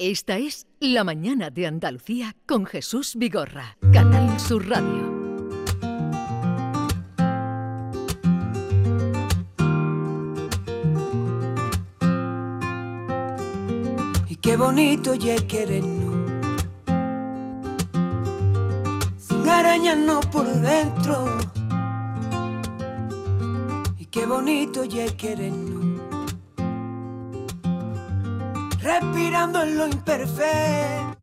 Esta es La Mañana de Andalucía con Jesús Vigorra, Canal Sur Radio. Y qué bonito ya querernos, sin arañarnos por dentro. Y qué bonito ya querernos respirando en lo imperfecto.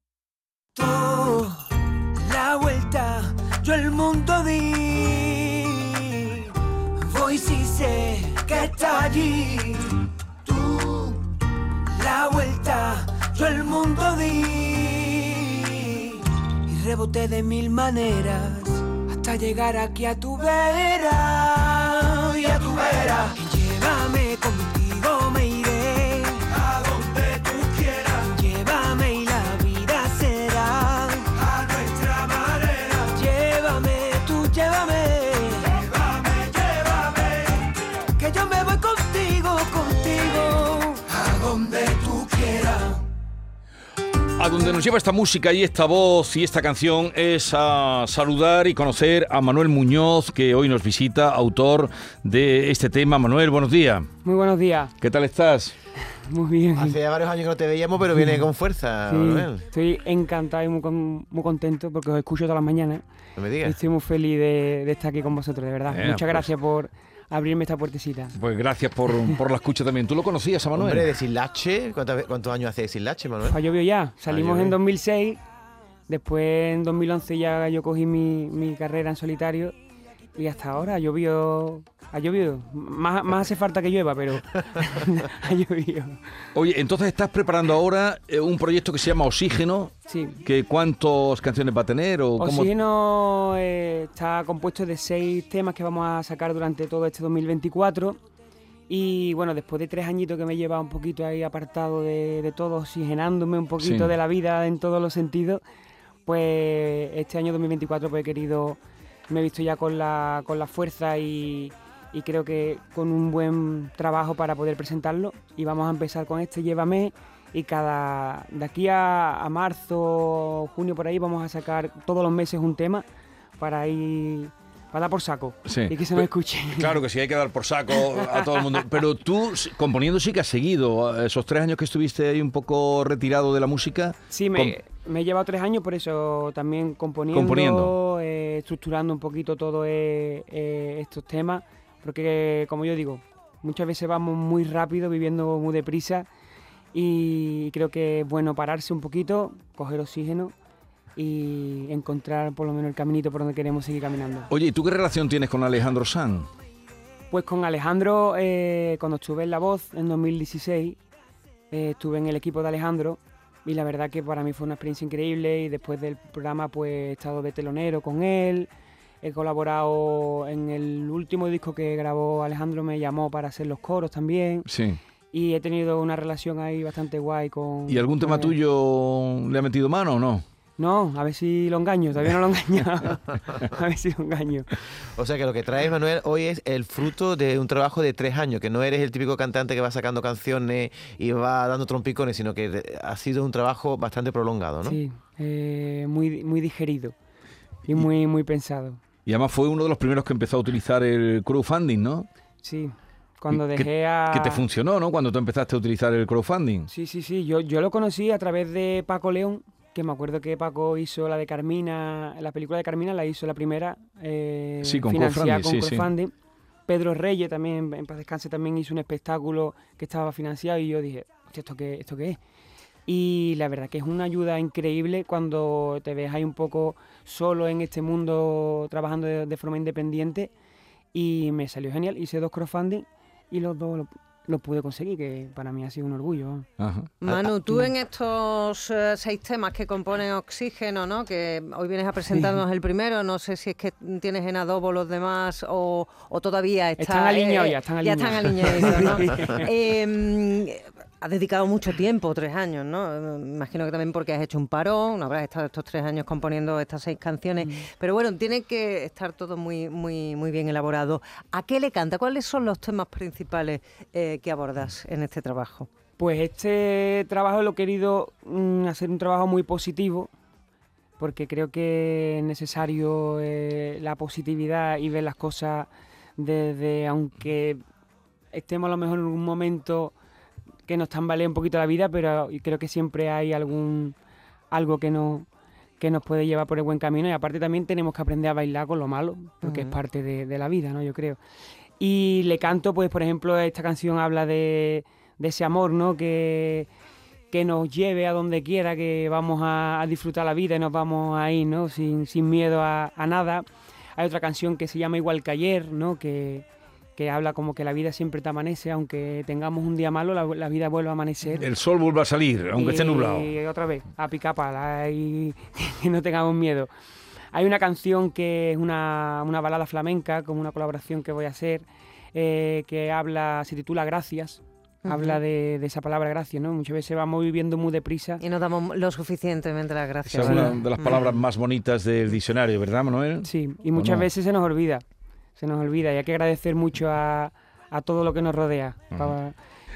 La vuelta, yo el mundo di. Voy si sé que está allí. Tú, la vuelta, yo el mundo di. Y reboté de mil maneras hasta llegar aquí a tu vera. Y a tu vera. A donde nos lleva esta música y esta voz y esta canción es a saludar y conocer a Manuel Muñoz, que hoy nos visita, autor de este tema. Manuel, buenos días. Muy buenos días, ¿Qué tal estás? muy bien. Hace ya varios años que no te veíamos, pero viene con fuerza, Sí, Manuel. estoy encantado y muy, con- muy contento porque os escucho todas las mañanas. No me Y digas. estoy muy feliz de, de estar aquí con vosotros, de verdad. Eh, Muchas pues. gracias por abrirme esta puertecita. Pues gracias por, por la escucha también. ¿Tú lo conocías a Manuel? Hombre, de Silache, ¿cuántas ve- ¿cuántos años hace de Silache, Manuel? Ha llovido ya. Salimos llovido. en 2006, después en 2011 ya yo cogí mi, mi carrera en solitario y hasta ahora ha llovido. Ha llovido. Más, más hace falta que llueva, pero ha llovido. Oye, entonces estás preparando ahora eh, un proyecto que se llama Oxígeno. Sí. Que ¿Cuántas canciones va a tener? O cómo... Oxígeno eh, está compuesto de seis temas que vamos a sacar durante todo este 2024. Y bueno, después de tres añitos que me lleva un poquito ahí apartado de, de todo, oxigenándome un poquito Sí. de la vida en todos los sentidos, pues este año 2024 pues he querido, me he visto ya con la, con la fuerza y, y creo que con un buen trabajo para poder presentarlo. Y vamos a empezar con este Llévame y cada de aquí a, a marzo, junio por ahí vamos a sacar todos los meses un tema para ir para dar por saco Sí. y que se nos escuche. Claro que sí, hay que dar por saco a todo el mundo. Pero tú, componiendo sí que has seguido. eh, Esos tres años que estuviste ahí un poco retirado de la música. Sí, me, me he llevado tres años, por eso también componiendo, Componiendo. eh, estructurando un poquito todos estos temas, porque como yo digo, muchas veces vamos muy rápido, viviendo muy deprisa, y creo que es bueno pararse un poquito, coger oxígeno y encontrar por lo menos el caminito por donde queremos seguir caminando. Oye, ¿y tú qué relación tienes con Alejandro Sanz? Pues con Alejandro, eh, cuando estuve en La Voz en 2016, eh, estuve en el equipo de Alejandro y la verdad que para mí fue una experiencia increíble y después del programa pues he estado de telonero con él, he colaborado en el último disco que grabó Alejandro, me llamó para hacer los coros también Sí. y he tenido una relación ahí bastante guay con... ¿Y algún con tema él. tuyo le ha metido mano o no? No, a ver si lo engaño, todavía no lo he engañado, a ver si lo engaño. O sea que lo que traes, Manuel, hoy es el fruto de un trabajo de tres años, que no eres el típico cantante que va sacando canciones y va dando trompicones, sino que ha sido un trabajo bastante prolongado, ¿no? Sí, eh, muy, muy digerido y muy, muy pensado. Y además fue uno de los primeros que empezó a utilizar el crowdfunding, ¿no? Sí, cuando Que- dejé a... Que te funcionó, ¿no? Cuando tú empezaste a utilizar el crowdfunding. Sí, sí, sí, yo, yo lo conocí a través de Paco León, que me acuerdo que Paco hizo la de Carmina, la película de Carmina la hizo la primera, eh, Sí, con financiada crowdfunding, con sí, sí. crowdfunding. Pedro Reyes también, en paz descanse, también hizo un espectáculo que estaba financiado y yo dije, "Hostia, ¿esto qué, ¿esto qué es? Y la verdad que es una ayuda increíble cuando te ves ahí un poco solo en este mundo trabajando de, de forma independiente y me salió genial. Hice dos crowdfunding y los dos lo- los pude conseguir, que para mí ha sido un orgullo. Ajá. Manu, tú en estos eh, seis temas que componen Oxígeno, ¿no? que hoy vienes a presentarnos el primero, no sé si es que tienes en adobo los demás o, o todavía está, Están alineados ya, están Ya están alineados. alineados, ¿no? Eh, has dedicado mucho tiempo, tres años, ¿no? Me Imagino que también porque has hecho un parón, no habrás estado estos tres años componiendo estas seis canciones, Mm. pero bueno, tiene que estar todo muy, muy, muy bien elaborado. ¿A qué le canta? ¿Cuáles son los temas principales eh, que abordas en este trabajo? Pues este trabajo lo he querido mm, hacer un trabajo muy positivo, porque creo que es necesario eh, la positividad y ver las cosas desde, aunque estemos a lo mejor en un momento que nos tambalee un poquito la vida, pero creo que siempre hay algún algo que no que nos puede llevar por el buen camino y aparte también tenemos que aprender a bailar con lo malo, porque es parte de, de la vida, ¿no? Yo creo. Y le canto, pues, por ejemplo, esta canción habla de, de ese amor, ¿no? Que, que nos lleve a donde quiera, que vamos a, a disfrutar la vida y nos vamos a ir, ¿no? Sin, sin miedo a, a nada. Hay otra canción que se llama Igual que ayer, ¿no? Que, que habla como que la vida siempre te amanece, aunque tengamos un día malo, la, la vida vuelve a amanecer. El sol vuelve a salir, aunque esté nublado. Y otra vez, a picar pala y que no tengamos miedo. Hay una canción que es una, una balada flamenca, como una colaboración que voy a hacer, eh, que habla, se titula Gracias. Habla de, de esa palabra gracias, ¿no? Muchas veces vamos viviendo muy deprisa. Y no damos lo suficientemente las Esa gracias. es una de las palabras más bonitas del diccionario, ¿verdad, Manuel? Sí, y ¿O muchas no? veces se nos olvida. Se nos olvida y hay que agradecer mucho a, a todo lo que nos rodea.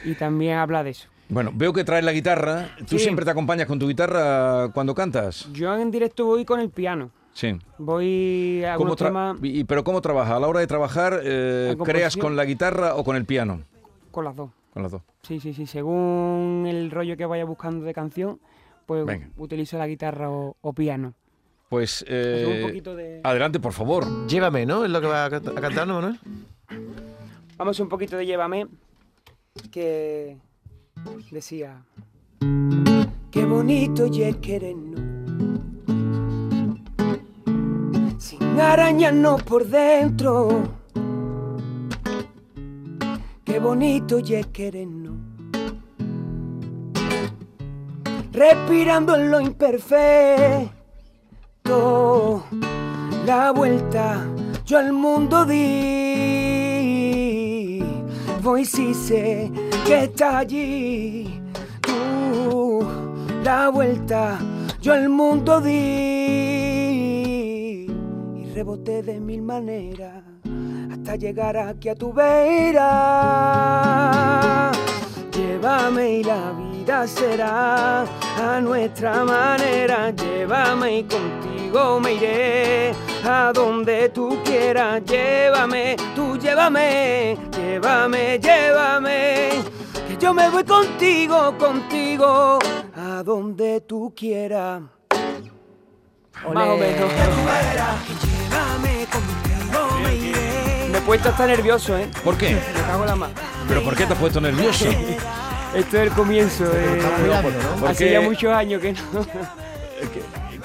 y también habla de eso. Bueno, veo que traes la guitarra. ¿Tú Sí. siempre te acompañas con tu guitarra cuando cantas? Yo en directo voy con el piano. Sí. Voy a ¿Cómo temas y- ¿Pero cómo trabaja? A la hora de trabajar, eh, ¿creas con la guitarra o con el piano? con las dos. Con las dos. Sí, sí, sí. Según el rollo que vaya buscando de canción, pues Venga. utilizo la guitarra o, o piano. Pues eh, un poquito de... adelante, por favor. Llévame, ¿no? Es lo que va a, canta- a cantar, ¿no, Manuel? Vamos un poquito de Llévame, que decía... Qué bonito y es querernos, sin arañarnos por dentro. Qué bonito y es querernos, respirando en lo imperfecto. La vuelta yo al mundo di. Voy si sé que está allí. Tú, la vuelta yo al mundo di. Y reboté de mil maneras hasta llegar aquí a tu vera. Llévame y la vida será a nuestra manera. Llévame y contigo me iré a donde tú quieras. Llévame, tú llévame, llévame, llévame. Que yo me voy contigo, contigo, a donde tú quieras. Más o menos. Llévame, contigo me iré. Me he puesto hasta nervioso, ¿eh? ¿Por qué? Me cago la mano. ¿Pero por qué te has puesto nervioso? Esto es el comienzo. eh. ¿Por Hace ya muchos años que no.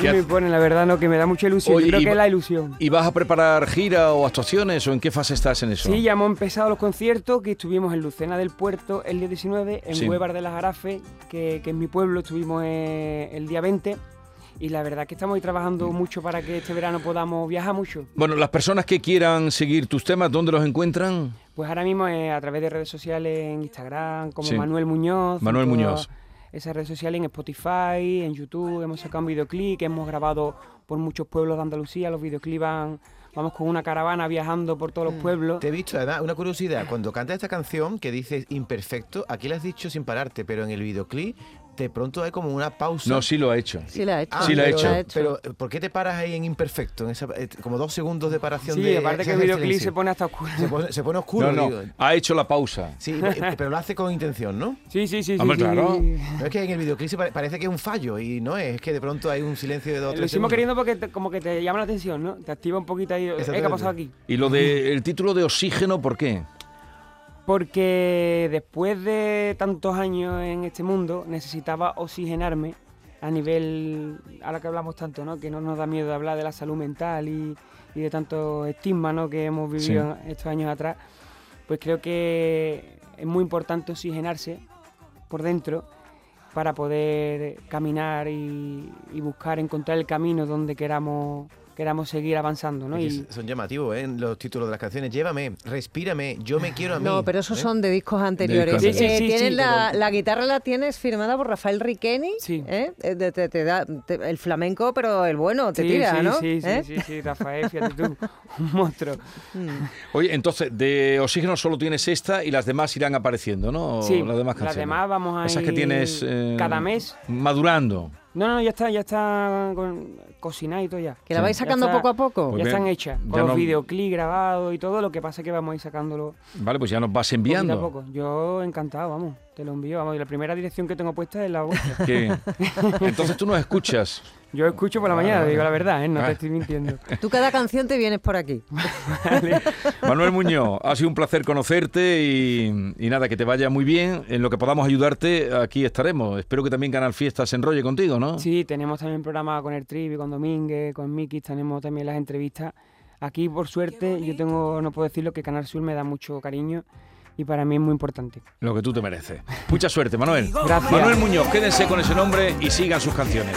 ¿Qué que me hace- pone, la verdad, no, que me da mucha ilusión. Oye, Yo creo que va- es la ilusión. ¿Y vas a preparar gira o actuaciones o en qué fase estás en eso? Sí, ya hemos empezado los conciertos, que estuvimos en Lucena del Puerto el día 19, en Sí. Huevar de las Arafes, que, que es mi pueblo, estuvimos eh, el día 20. Y la verdad que estamos ahí trabajando mucho para que este verano podamos viajar mucho. Bueno, las personas que quieran seguir tus temas, ¿dónde los encuentran? Pues ahora mismo eh, a través de redes sociales, en Instagram, como Sí. Manuel Muñoz. Manuel todas Muñoz. Esas redes sociales en Spotify, en YouTube, hemos sacado un videoclip, hemos grabado por muchos pueblos de Andalucía, los videoclips van, vamos con una caravana viajando por todos los pueblos. Te he visto, además, una curiosidad. Cuando cantas esta canción que dices imperfecto, aquí la has dicho sin pararte, pero en el videoclip de pronto hay como una pausa. No, sí lo ha hecho. Sí la ha hecho. Ah, Sí la ha pero- hecho. Pero, ¿por qué te paras ahí en imperfecto? En esa, eh, como dos segundos de paración Sí, de. aparte que el de videoclip se pone hasta oscuro. Se pone, se pone oscuro. No, digo. ha hecho la pausa. Sí, eh, pero lo hace con intención, ¿no? Sí, sí, sí. sí, Hombre, sí. claro. No es que en el videoclip parece que es un fallo y no es, es que de pronto hay un silencio de dos o Lo tres hicimos segundos. queriendo porque te- como que te llama la atención, ¿no? Te activa un poquito ahí. eh, ¿Qué ha pasado aquí? Y lo de el título de Oxígeno, ¿por qué? Porque después de tantos años en este mundo necesitaba oxigenarme a nivel, ahora que hablamos tanto, ¿no? que no nos da miedo de hablar de la salud mental y, y de tantos estigmas ¿no? que hemos vivido estos años atrás, pues creo que es muy importante oxigenarse por dentro para poder caminar y, y buscar, encontrar el camino donde queramos, queramos seguir avanzando, ¿no? Y Son llamativos, ¿eh? Los títulos de las canciones. Llévame, respírame, yo me quiero a mí. No, pero esos ¿eh? son de discos anteriores. anteriores. Sí, sí, Eh, sí, tienes sí, la, pero- la guitarra la tienes firmada por Rafael Riqueni. Sí. ¿eh? Eh, Te, te- te da el flamenco, pero el bueno, te sí, tira, sí, ¿no? sí, sí, ¿Eh? sí, sí, Rafael, fíjate tú, un monstruo. Oye, entonces, de oxígeno solo tienes esta y las demás irán apareciendo, ¿no? Sí, las demás las canciones. demás vamos a Esas que ir tienes... cada mes. Madurando. No, no, ya está, ya está con, cocinada y todo ya. Que la vais sacando está- poco a poco. Pues ya bien, están hechas, ya con los no- videoclips grabados y todo, lo que pasa es que vamos a ir sacándolo Vale, pues ya nos vas poquito a enviando. poco. Yo encantado, vamos, te lo envío, vamos, y la primera dirección que tengo puesta es la vuestra. Que- Entonces tú nos escuchas. Yo escucho por la mañana, te digo la verdad, ¿eh? no Ah. te estoy mintiendo. Tú cada canción te vienes por aquí. Manuel Muñoz, ha sido un placer conocerte y, y nada, que te vaya muy bien. En lo que podamos ayudarte, aquí estaremos. Espero que también Canal Fiesta se enrolle contigo, ¿no? Sí, tenemos también programa con el Trivi, con Domínguez, con Miki, tenemos también las entrevistas. Aquí, por suerte, yo tengo, no puedo decirlo, que Canal Sur me da mucho cariño y para mí es muy importante. Lo que tú te mereces. Mucha suerte, Manuel. Gracias. Manuel Muñoz, quédense con ese nombre y sigan sus canciones.